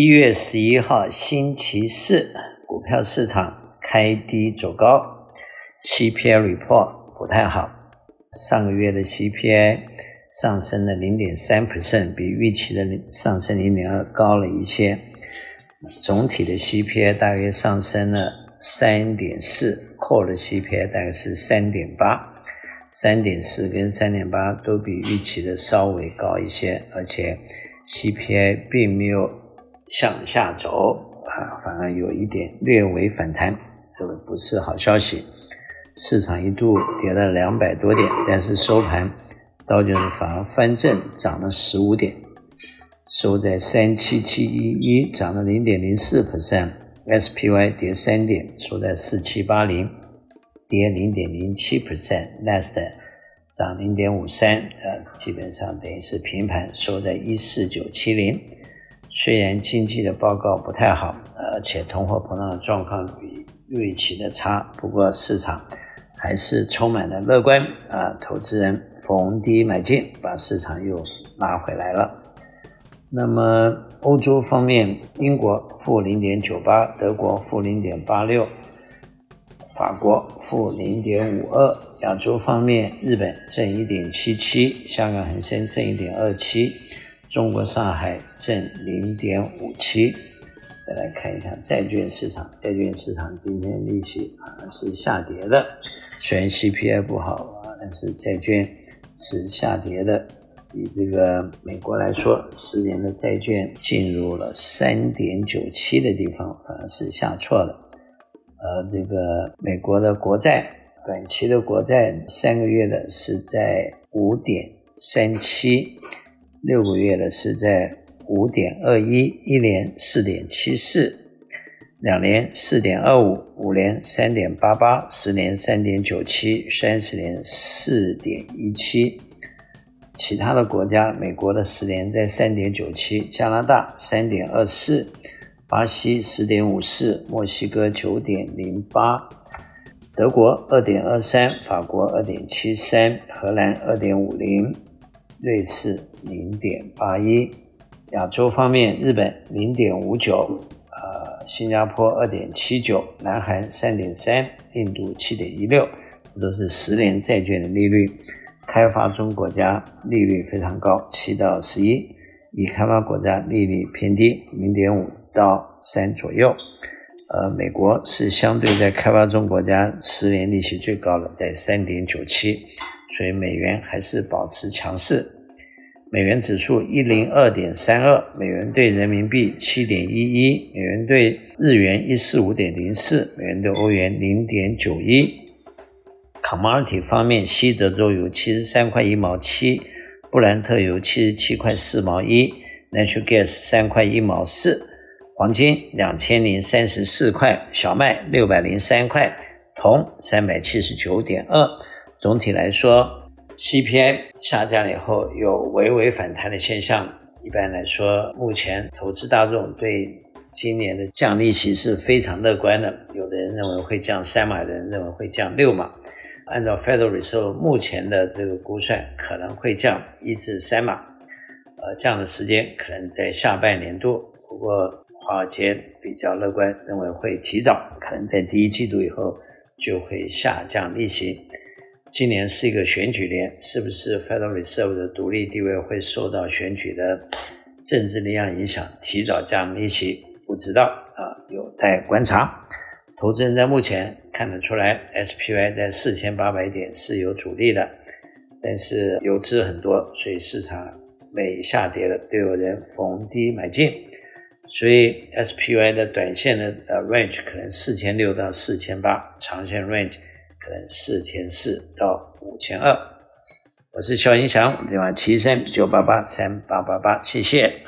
一月十一号星期四，股票市场开低走高，CPI report 不太好。上个月的 CPI 上升了零点三 percent，比预期的上升零点二高了一些。总体的 CPI 大约上升了三点四，core 的 CPI 大概是三点八，三点四跟三点八都比预期的稍微高一些，而且 CPI 并没有。向下走啊，反而有一点略微反弹，这个不是好消息。市场一度跌了两百多点，但是收盘道琼斯反而翻正，涨了十五点，收在三七七一一，涨了零点零四 percent。SPY 跌三点，收在四七八零，跌零点零七 percent。Nasdaq 涨零点五三，呃，基本上等于是平盘，收在一四九七零。虽然经济的报告不太好，而且通货膨胀的状况比预期的差，不过市场还是充满了乐观啊！投资人逢低买进，把市场又拉回来了。那么欧洲方面，英国负零点九八，德国负零点八六，法国负零点五二。亚洲方面，日本正一点七七，香港恒生正一点二七。中国上海正零点五七，再来看一下债券市场。债券市场今天利息好像是下跌的，虽然 CPI 不好啊，但是债券是下跌的。以这个美国来说，十年的债券进入了三点九七的地方，反而是下错了。而这个美国的国债，短期的国债，三个月的是在五点三七。六个月的是在五点二一，一年四点七四，两年四点二五，五年三点八八，十年三点九七，三十年四点一七。其他的国家，美国的十年在三点九七，加拿大三点二四，巴西十点五四，墨西哥九点零八，德国二点二三，法国二点七三，荷兰二点五零。瑞士零点八一，亚洲方面，日本零点五九，呃，新加坡二点七九，南韩三点三，印度七点一六，这都是十年债券的利率。开发中国家利率非常高，七到十一；已开发国家利率偏低，零点五到三左右。呃，美国是相对在开发中国家十年利息最高的，在三点九七。所以美元还是保持强势，美元指数一零二点三二，美元兑人民币七点一一，美元兑日元一四五点零四，美元兑欧元零点九一。Commodity 方面，西德州油七十三块一毛七，布兰特油七十七块四毛一，Natural Gas 三块一毛四，黄金两千零三十四块，小麦六百零三块，铜三百七十九点二。总体来说，CPI 下降以后有微微反弹的现象。一般来说，目前投资大众对今年的降利息是非常乐观的。有的人认为会降三码，有人认为会降六码。按照 Federal Reserve 目前的这个估算，可能会降一至三码。呃，降的时间可能在下半年度。不过，华尔街比较乐观，认为会提早，可能在第一季度以后就会下降利息。今年是一个选举年，是不是 Federal Reserve 的独立地位会受到选举的政治力量影响，提早降利息？不知道啊，有待观察。投资人在目前看得出来，SPY 在四千八百点是有阻力的，但是游资很多，所以市场每下跌了都有人逢低买进，所以 SPY 的短线的呃 range 可能四千六到四千八，长线 range。四千四到五千二，我是肖云祥，电话七三九八八三八八八，谢谢。